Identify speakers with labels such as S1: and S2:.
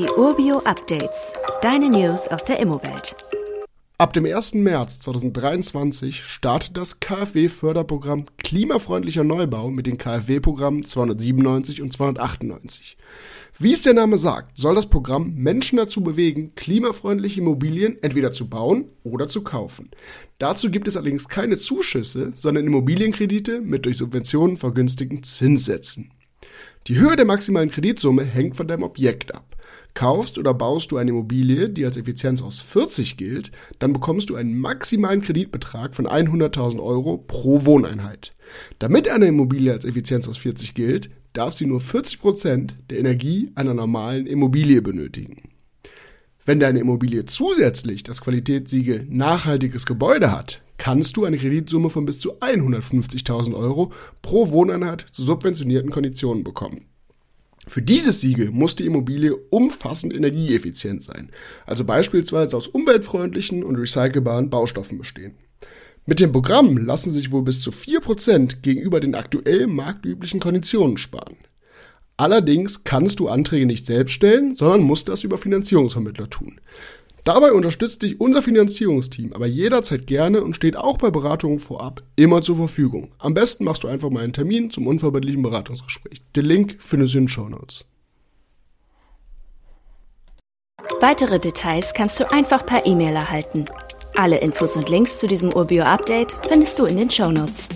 S1: Die Urbio Updates. Deine News aus der Immowelt.
S2: Ab dem 1. März 2023 startet das KfW-Förderprogramm Klimafreundlicher Neubau mit den KfW-Programmen 297 und 298. Wie es der Name sagt, soll das Programm Menschen dazu bewegen, klimafreundliche Immobilien entweder zu bauen oder zu kaufen. Dazu gibt es allerdings keine Zuschüsse, sondern Immobilienkredite mit durch Subventionen vergünstigten Zinssätzen. Die Höhe der maximalen Kreditsumme hängt von deinem Objekt ab. Kaufst oder baust du eine Immobilie, die als Effizienz aus 40 gilt, dann bekommst du einen maximalen Kreditbetrag von 100.000 Euro pro Wohneinheit. Damit eine Immobilie als Effizienz aus 40 gilt, darf sie nur 40 Prozent der Energie einer normalen Immobilie benötigen. Wenn deine Immobilie zusätzlich das Qualitätssiegel nachhaltiges Gebäude hat, kannst du eine Kreditsumme von bis zu 150.000 Euro pro Wohneinheit zu subventionierten Konditionen bekommen. Für dieses Siegel muss die Immobilie umfassend energieeffizient sein, also beispielsweise aus umweltfreundlichen und recycelbaren Baustoffen bestehen. Mit dem Programm lassen sich wohl bis zu 4% gegenüber den aktuell marktüblichen Konditionen sparen. Allerdings kannst du Anträge nicht selbst stellen, sondern musst das über Finanzierungsvermittler tun. Dabei unterstützt dich unser Finanzierungsteam aber jederzeit gerne und steht auch bei Beratungen vorab immer zur Verfügung. Am besten machst du einfach mal einen Termin zum unverbindlichen Beratungsgespräch. Den Link findest du in den Show Notes.
S1: Weitere Details kannst du einfach per E-Mail erhalten. Alle Infos und Links zu diesem Urbio-Update findest du in den Show Notes.